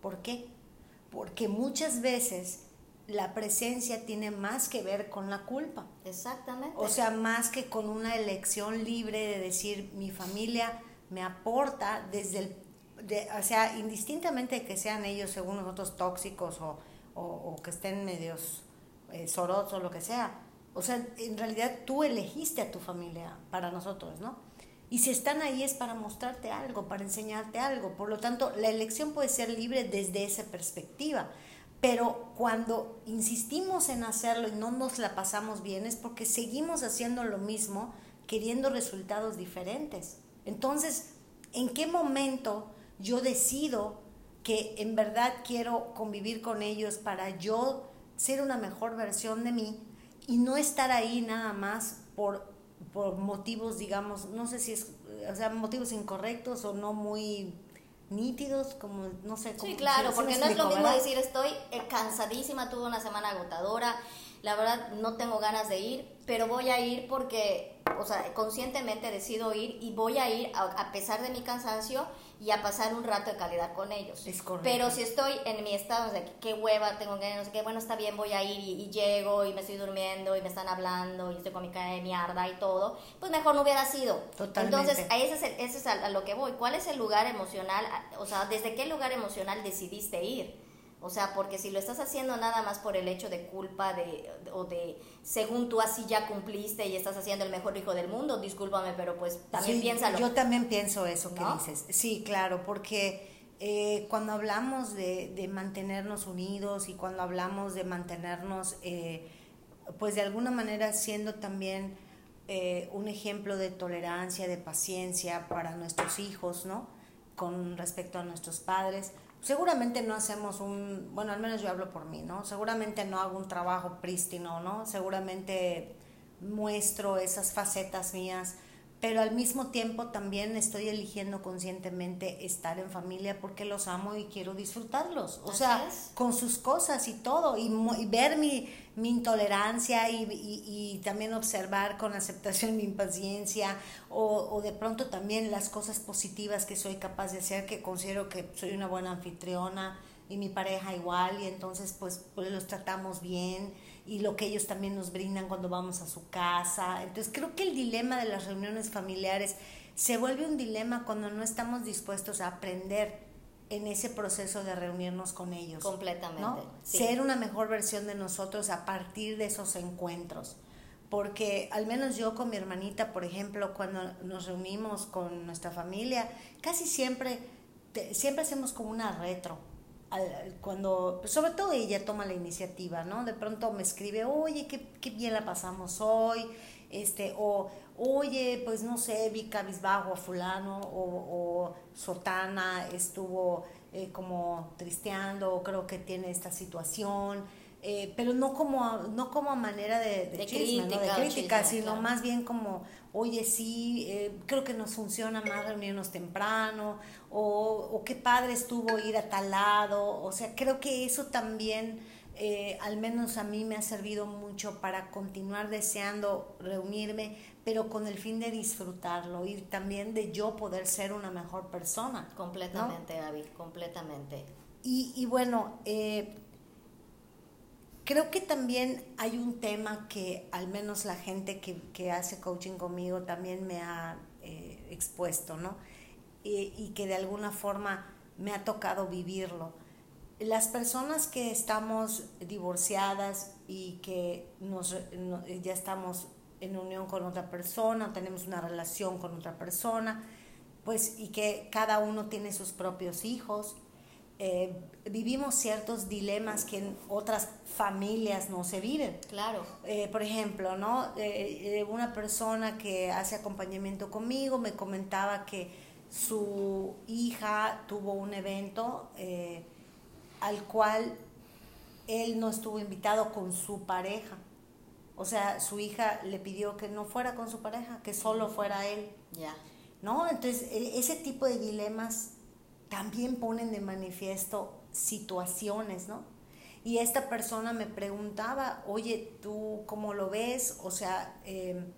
¿Por qué? Porque muchas veces la presencia tiene más que ver con la culpa. Exactamente. O sea, más que con una elección libre de decir, mi familia me aporta desde el, o sea, indistintamente de que sean ellos, según nosotros, tóxicos o, o, que estén medios eh, sorosos o lo que sea. O sea, en realidad tú elegiste a tu familia para nosotros, ¿no? Y si están ahí es para mostrarte algo, para enseñarte algo. Por lo tanto, la elección puede ser libre desde esa perspectiva. Pero cuando insistimos en hacerlo y no nos la pasamos bien es porque seguimos haciendo lo mismo queriendo resultados diferentes. Entonces, ¿en qué momento yo decido que en verdad quiero convivir con ellos para yo ser una mejor versión de mí y no estar ahí nada más por, por motivos, digamos, no sé si es, o sea, motivos incorrectos o no muy nítidos, como no sé cómo. Sí, claro, porque no es lo mismo decir estoy eh, cansadísima, tuve una semana agotadora, la verdad no tengo ganas de ir, pero voy a ir porque, o sea, conscientemente decido ir y voy a ir a pesar de mi cansancio y a pasar un rato de calidad con ellos. Es correcto. Pero si estoy en mi estado de que qué hueva, tengo que, no sé qué, bueno, está bien, voy a ir y, llego y me estoy durmiendo y me están hablando y estoy con mi cara de mierda y todo, pues mejor no hubiera sido. Totalmente. Entonces, ese es, ese es a lo que voy. ¿Cuál es el lugar emocional? O sea, ¿desde qué lugar emocional decidiste ir? O sea, porque si lo estás haciendo nada más por el hecho de culpa de, o de, según tú así ya cumpliste y estás haciendo el mejor hijo del mundo, discúlpame, pero pues también piénsalo. Yo también pienso eso que dices. Sí, claro, porque eh, cuando hablamos de, de, mantenernos unidos y cuando hablamos de mantenernos, eh, pues de alguna manera siendo también eh, un ejemplo de tolerancia, de paciencia para nuestros hijos, ¿no? Con respecto a nuestros padres seguramente no hacemos un, bueno, al menos yo hablo por mí, ¿no? Seguramente no hago un trabajo prístino, ¿no? Seguramente muestro esas facetas mías pero al mismo tiempo también estoy eligiendo conscientemente estar en familia porque los amo y quiero disfrutarlos, o sea, con sus cosas y todo, y, ver mi, mi intolerancia y, y, también observar con aceptación (laughs) mi impaciencia, o, o, de pronto también las cosas positivas que soy capaz de hacer, que considero que soy una buena anfitriona y mi pareja igual, y entonces pues, pues los tratamos bien y lo que ellos también nos brindan cuando vamos a su casa. Entonces creo que el dilema de las reuniones familiares se vuelve un dilema cuando no estamos dispuestos a aprender en ese proceso de reunirnos con ellos. Completamente. Ser una mejor versión de nosotros a partir de esos encuentros. Porque al menos yo con mi hermanita, por ejemplo, cuando nos reunimos con nuestra familia, casi siempre, siempre hacemos como una retro cuando, pues, sobre todo ella toma la iniciativa, ¿no? De pronto me escribe, oye, qué, qué bien la pasamos hoy, este, o, oye, pues no sé, vi cabizbajo a fulano, o, o Sotana estuvo eh, como tristeando, creo que tiene esta situación, eh, pero no como, no como manera de, de, crítica, sino más bien como, oye, sí, eh, creo que nos funciona más reunirnos temprano, o, o, qué padre estuvo ir a tal lado, o sea, creo que eso también, eh, al menos a mí me ha servido mucho para continuar deseando reunirme, pero con el fin de disfrutarlo y también de yo poder ser una mejor persona. Completamente, David, completamente. Y, y bueno, eh, creo que también hay un tema que al menos la gente que, que hace coaching conmigo también me ha eh, expuesto, ¿no? Y, y, que de alguna forma me ha tocado vivirlo. Las personas que estamos divorciadas y que nos, ya estamos en unión con otra persona, tenemos una relación con otra persona, pues y que cada uno tiene sus propios hijos, eh, vivimos ciertos dilemas que en otras familias no se viven. Claro. Eh, por ejemplo, ¿no? Eh, una persona que hace acompañamiento conmigo me comentaba que su hija tuvo un evento al cual él no estuvo invitado con su pareja. O sea, su hija le pidió que no fuera con su pareja, que solo fuera él. Ya. ¿No? Entonces, e, ese tipo de dilemas también ponen de manifiesto situaciones, ¿no? Y esta persona me preguntaba, oye, ¿tú cómo lo ves? O sea, em,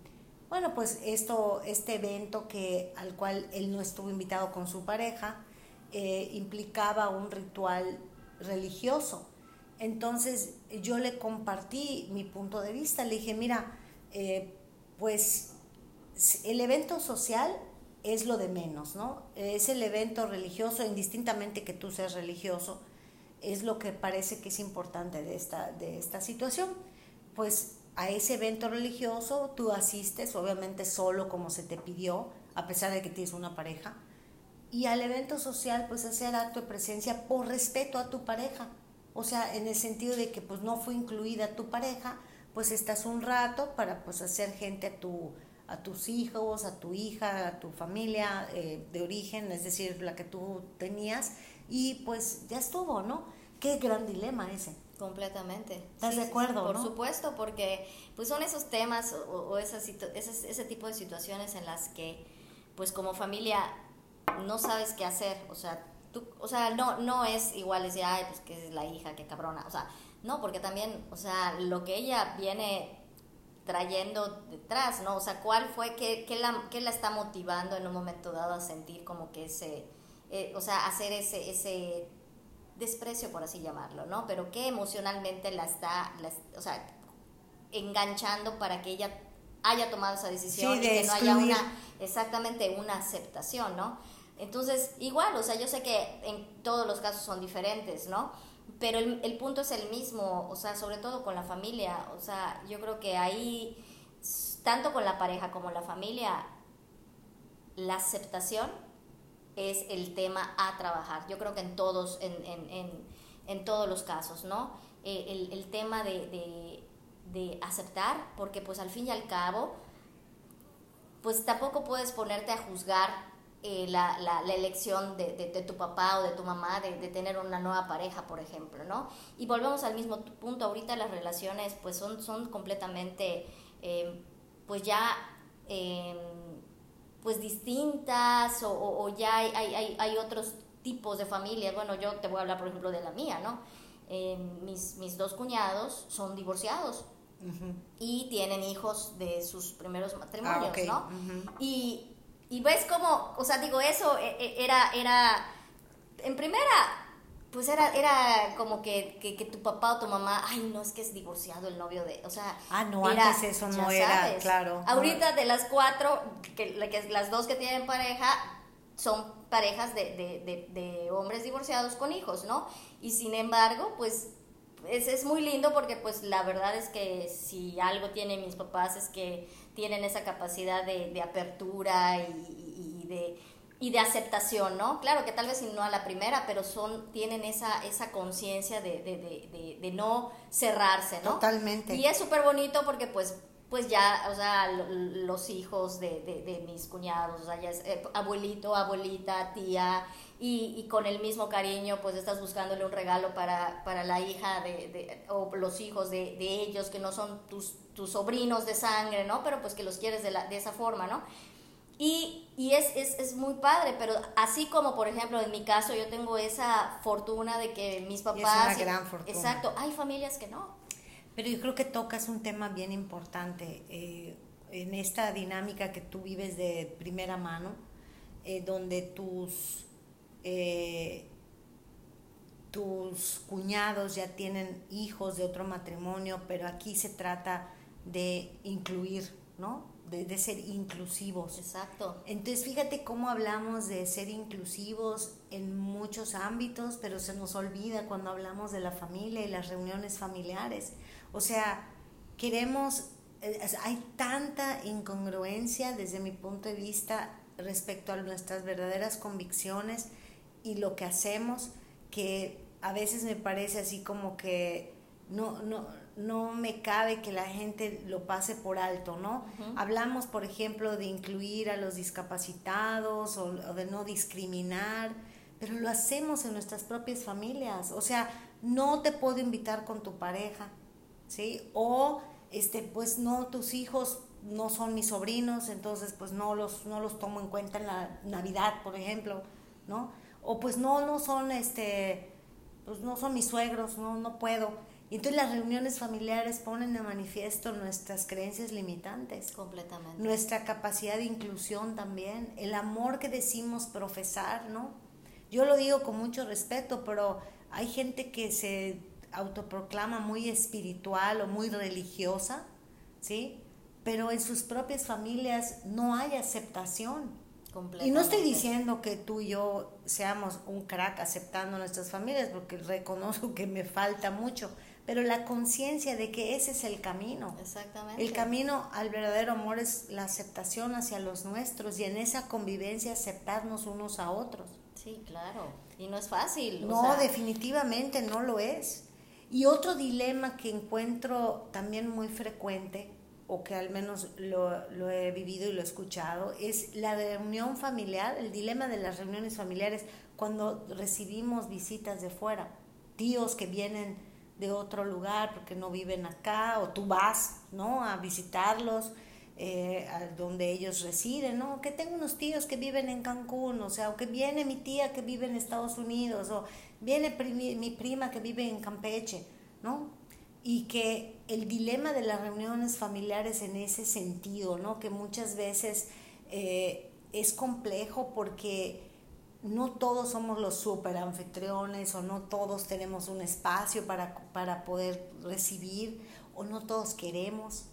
bueno, pues esto, este evento que, al cual él no estuvo invitado con su pareja, eh, implicaba un ritual religioso. Entonces yo le compartí mi punto de vista, le dije, mira, eh, pues el evento social es lo de menos, ¿no? Es el evento religioso, indistintamente que tú seas religioso, es lo que parece que es importante de esta, de esta situación. Pues a ese evento religioso tú asistes, obviamente solo como se te pidió, a pesar de que tienes una pareja, y al evento social pues hacer acto de presencia por respeto a tu pareja. O sea, en el sentido de que pues no fue incluida tu pareja, pues estás un rato para pues hacer gente a tu a tus hijos, a tu hija, a tu familia eh, de origen, es decir, la que tú tenías, y pues ya estuvo, ¿no? Qué gran dilema ese. Completamente. ¿Estás de acuerdo? por supuesto, porque pues son esos temas o, esas, ese, ese tipo de situaciones en las que pues como familia no sabes qué hacer, o sea, tú, o sea, no, no es igual decir, ay, pues que es la hija, qué cabrona, o sea, no, porque también, o sea, lo que ella viene trayendo detrás, ¿no? O sea, ¿cuál fue, qué, qué, la, qué la está motivando en un momento dado a sentir como que ese, eh, o sea, hacer ese, ese desprecio, por así llamarlo, ¿no? Pero qué emocionalmente la está, o sea, enganchando para que ella haya tomado esa decisión y que no haya una, exactamente una aceptación, ¿no? Entonces, igual, o sea, yo sé que en todos los casos son diferentes, ¿no? Pero el, el, punto es el mismo, o sea, sobre todo con la familia, o sea, yo creo que ahí, tanto con la pareja como la familia, la aceptación es el tema a trabajar. Yo creo que en todos, en, en, en, en todos los casos, ¿no? Eh, el, el, tema de, de, de aceptar, porque pues al fin y al cabo, pues tampoco puedes ponerte a juzgar eh, la, la, la, elección de, de, tu papá o de tu mamá de, de, tener una nueva pareja, por ejemplo, ¿no? Y volvemos al mismo punto, ahorita las relaciones pues son, son completamente, eh, pues ya, eh, pues distintas o, o, ya hay, hay, hay, otros tipos de familias, bueno, yo te voy a hablar, por ejemplo, de la mía, ¿no? mis, mis dos cuñados son divorciados, y tienen hijos de sus primeros matrimonios, ah, ¿no? Y y ves como, o sea, digo, eso e, e, era, era, en primera, pues era, era como que, que, tu papá o tu mamá, ay, no, es que es divorciado el novio de, o sea. Ah, no, antes eso no era, claro. Ahorita de las cuatro, que, que, las dos que tienen pareja, son parejas de, de, de, hombres divorciados con hijos, ¿no? Y sin embargo, pues es, es, muy lindo porque pues la verdad es que si algo tienen mis papás es que tienen esa capacidad de, de apertura y, y, de, y de aceptación, ¿no? Claro que tal vez no a la primera, pero son, tienen esa, esa conciencia de, de, de, no cerrarse, ¿no? Totalmente. Y es súper bonito porque pues pues ya, o sea, los hijos de, de, mis cuñados, o sea, ya es eh, abuelito, abuelita, tía, y, y, con el mismo cariño, pues estás buscándole un regalo para, para la hija de, o los hijos de, ellos, que no son tus, tus sobrinos de sangre, ¿no? Pero pues que los quieres de, la, de esa forma, ¿no? Y, y es, es, es, muy padre, pero así como, por ejemplo, en mi caso, yo tengo esa fortuna de que mis papás... es una gran fortuna. Exacto, hay familias que no. Pero yo creo que tocas un tema bien importante eh, en esta dinámica que tú vives de primera mano, eh, donde tus, eh, tus cuñados ya tienen hijos de otro matrimonio, pero aquí se trata de incluir, ¿no? De, de, ser inclusivos. Exacto. Entonces, fíjate cómo hablamos de ser inclusivos en muchos ámbitos, pero se nos olvida cuando hablamos de la familia y las reuniones familiares. O sea, queremos, eh, hay tanta incongruencia desde mi punto de vista respecto a nuestras verdaderas convicciones y lo que hacemos que a veces me parece así como que no, no, no me cabe que la gente lo pase por alto, ¿no? Hablamos, por ejemplo, de incluir a los discapacitados o, o, de no discriminar, pero lo hacemos en nuestras propias familias. O sea, no te puedo invitar con tu pareja, ¿sí? O, este, pues no, tus hijos no son mis sobrinos, entonces pues no los, no los tomo en cuenta en la Navidad, por ejemplo, ¿no? O pues no, no son, este, pues no son mis suegros, no, no puedo. Y entonces las reuniones familiares ponen de manifiesto nuestras creencias limitantes. Completamente. Nuestra capacidad de inclusión también, el amor que decimos profesar, ¿no? Yo lo digo con mucho respeto, pero hay gente que se autoproclama muy espiritual o muy religiosa, ¿sí? Pero en sus propias familias no hay aceptación. Y no estoy diciendo que tú y yo seamos un crack aceptando nuestras familias, porque reconozco que me falta mucho, pero la conciencia de que ese es el camino. Exactamente. El camino al verdadero amor es la aceptación hacia los nuestros y en esa convivencia aceptarnos unos a otros. Sí, claro. Y no es fácil. No, definitivamente no lo es. Y otro dilema que encuentro también muy frecuente, o que al menos lo, lo, he vivido y lo he escuchado, es la reunión familiar, el dilema de las reuniones familiares cuando recibimos visitas de fuera, tíos que vienen de otro lugar porque no viven acá, o tú vas, ¿no? A visitarlos. Eh, donde ellos residen, ¿no? Que tengo unos tíos que viven en Cancún, o sea, o que viene mi tía que vive en Estados Unidos, o viene mi prima que vive en Campeche, ¿no? Y que el dilema de las reuniones familiares en ese sentido, ¿no? Que muchas veces eh, es complejo porque no todos somos los super anfitriones o no todos tenemos un espacio para, para poder recibir o no todos queremos,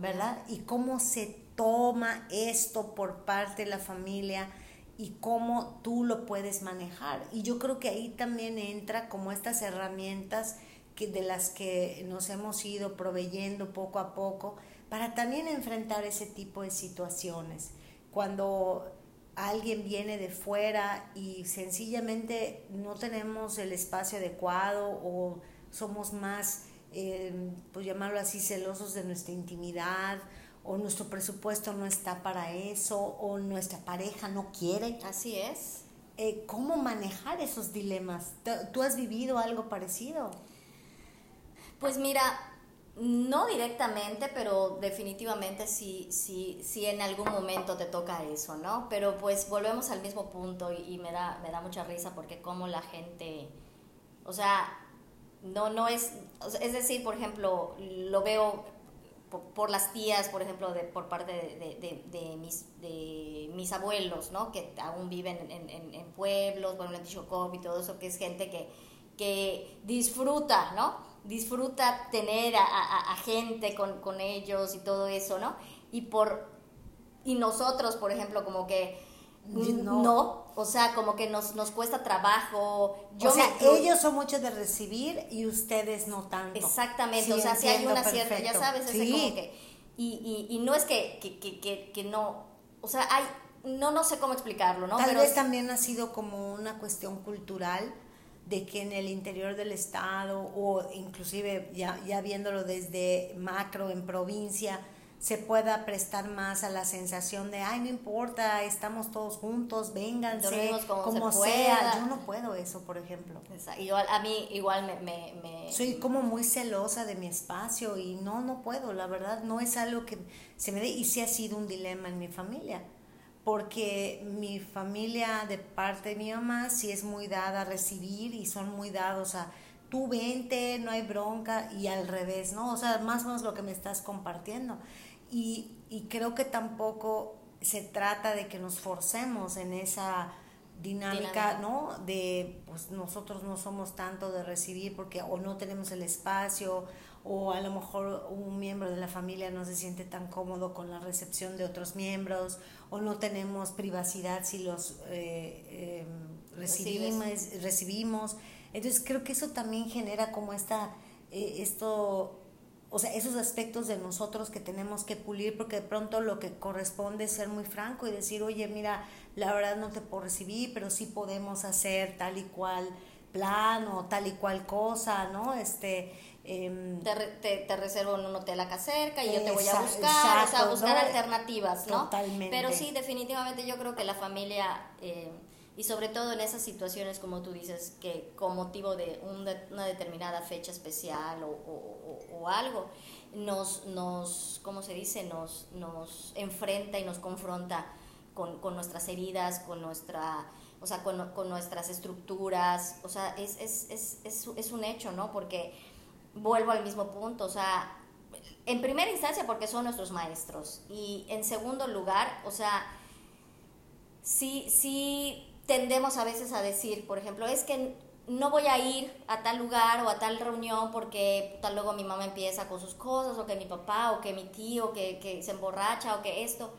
¿verdad? Y cómo se toma esto por parte de la familia y cómo tú lo puedes manejar. Y yo creo que ahí también entra como estas herramientas que, de las que nos hemos ido proveyendo poco a poco para también enfrentar ese tipo de situaciones. Cuando alguien viene de fuera y sencillamente no tenemos el espacio adecuado o somos más, eh, pues llamarlo así, celosos de nuestra intimidad o nuestro presupuesto no está para eso, o nuestra pareja no quiere. Así es. Eh, ¿Cómo manejar esos dilemas? ¿Tú has vivido algo parecido? Pues mira, no directamente, pero definitivamente sí, sí, sí en algún momento te toca eso, ¿no? Pero pues volvemos al mismo punto y, me, da, me da mucha risa porque como la gente, o sea, no, no es, es decir, por ejemplo, lo veo por, las tías, por ejemplo, de, por parte de, mis, de mis abuelos, ¿no? Que aún viven en, en, pueblos, bueno, en Tichocop y todo eso, que es gente que, que disfruta, ¿no? Disfruta tener a, gente con, ellos y todo eso, ¿no? Y por y nosotros, por ejemplo, como que no, o sea, como que nos, nos cuesta trabajo. Yo o sea, ellos son muchos de recibir y ustedes no tanto. Exactamente, o sea, si hay una cierta, ya sabes, ese como que, y, y, y, no es que, que, que, que, no, o sea, hay, no, no sé cómo explicarlo, ¿no? Tal vez también ha sido como una cuestión cultural de que en el interior del estado o inclusive ya, ya viéndolo desde macro en provincia, se pueda prestar más a la sensación de, ay, no importa, estamos todos juntos, vénganse, como, sea. Yo no puedo eso, por ejemplo. Igual, a mí igual me, me, Soy como muy celosa de mi espacio y no, no puedo, la verdad, no es algo que se me dé y sí ha sido un dilema en mi familia porque mi familia de parte de mi mamá sí es muy dada a recibir y son muy dados a tú vente, no hay bronca y al revés, ¿no? O sea, más o menos lo que me estás compartiendo. Y, y creo que tampoco se trata de que nos forcemos en esa dinámica, ¿no? De, pues nosotros no somos tanto de recibir porque o no tenemos el espacio o a lo mejor un miembro de la familia no se siente tan cómodo con la recepción de otros miembros o no tenemos privacidad si los eh, em, recibimos, recibimos. Entonces creo que eso también genera como esta, eh, esto, o sea, esos aspectos de nosotros que tenemos que pulir porque de pronto lo que corresponde es ser muy franco y decir, oye, mira, la verdad no te puedo recibir, pero sí podemos hacer tal y cual plan o tal y cual cosa, ¿no? Este, Em, te, te, reservo en un hotel acá cerca y yo te voy a buscar, o sea, buscar alternativas, ¿no? Totalmente. Pero sí, definitivamente yo creo que la familia, eh, y sobre todo en esas situaciones, como tú dices, que con motivo de una determinada fecha especial o, o, o, algo, nos, nos, ¿cómo se dice? Nos, nos enfrenta y nos confronta con, con nuestras heridas, con nuestra o sea, con, con, nuestras estructuras, o sea, es, es, es, es, es un hecho, ¿no? Porque vuelvo al mismo punto, o sea, en primera instancia porque son nuestros maestros y en segundo lugar, o sea, sí, sí tendemos a veces a decir, por ejemplo, es que no voy a ir a tal lugar o a tal reunión porque tal luego mi mamá empieza con sus cosas o que mi papá o que mi tío que, que se emborracha o que esto,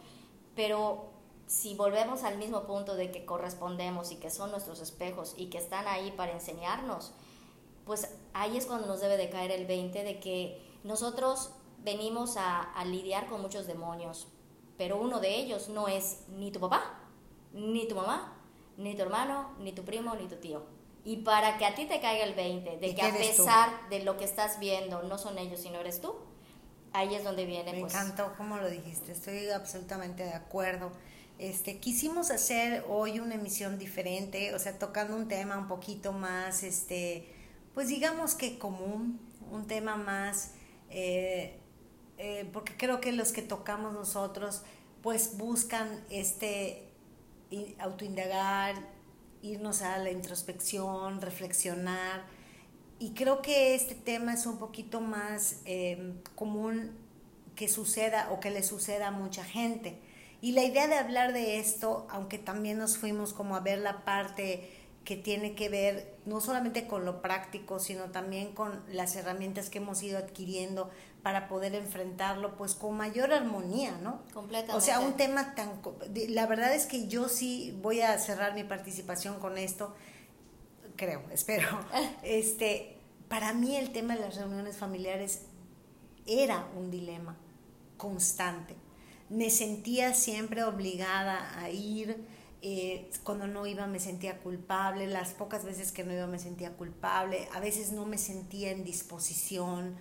pero si volvemos al mismo punto de que correspondemos y que son nuestros espejos y que están ahí para enseñarnos, pues ahí es cuando nos debe de caer el 20 de que nosotros venimos a, lidiar con muchos demonios, pero uno de ellos no es ni tu papá, ni tu mamá, ni tu hermano, ni tu primo, ni tu tío. Y para que a ti te caiga el 20, de que a pesar de lo que estás viendo, no son ellos, sino eres tú, ahí es donde viene. Me pues, encantó como lo dijiste, estoy absolutamente de acuerdo. Este, quisimos hacer hoy una emisión diferente, o sea, tocando un tema un poquito más, este, pues digamos que común, un tema más, eh, eh, porque creo que los que tocamos nosotros, pues buscan este autoindagar, irnos a la introspección, reflexionar, y creo que este tema es un poquito más eh, común que suceda o que le suceda a mucha gente. Y la idea de hablar de esto, aunque también nos fuimos como a ver la parte que tiene que ver no solamente con lo práctico, sino también con las herramientas que hemos ido adquiriendo para poder enfrentarlo pues con mayor armonía, ¿no? Completamente. O sea, un tema tan... La verdad es que yo sí voy a cerrar mi participación con esto, creo, (laughs) espero. este, para mí el tema de las reuniones familiares era un dilema constante. Me sentía siempre obligada a ir, eh, cuando no iba me sentía culpable, las pocas veces que no iba me sentía culpable, a veces no me sentía en disposición,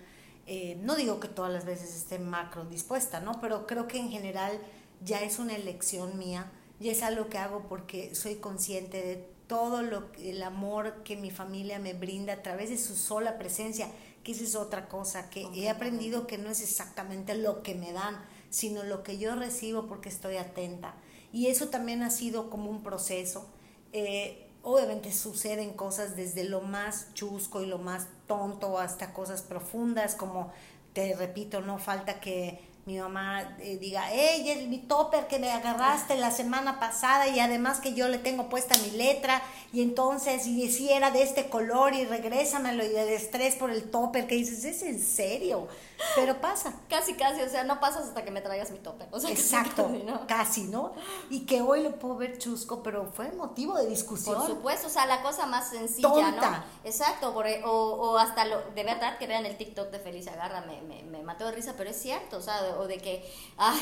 eh, no digo que todas las veces esté macro dispuesta, ¿no? Pero creo que en general ya es una elección mía, y es algo que hago porque soy consciente de todo lo, el amor que mi familia me brinda a través de su sola presencia, que esa es otra cosa, que he aprendido que no es exactamente lo que me dan, sino lo que yo recibo porque estoy atenta. Y eso también ha sido como un proceso. Eh, obviamente suceden cosas desde lo más chusco y lo más tonto hasta cosas profundas, como te repito, no falta que mi mamá eh, diga, hey, es mi topper que me agarraste la semana pasada y además que yo le tengo puesta mi letra y entonces, y si era de este color y regrésamelo y de estrés por el topper, que dices, ¿es en serio? Pero pasa. Casi, casi, o sea, no pasas hasta que me traigas mi topper. O sea, Exacto, casi ¿no? casi, ¿no? Y que hoy lo puedo ver chusco, pero fue motivo de discusión. Por supuesto, o sea, la cosa más sencilla, ¿no? Exacto, o, o, hasta lo, de verdad que vean el TikTok de Feliz Agarra, me, me, me mató de risa, pero es cierto, o sea, o de que, ay,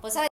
pues sabes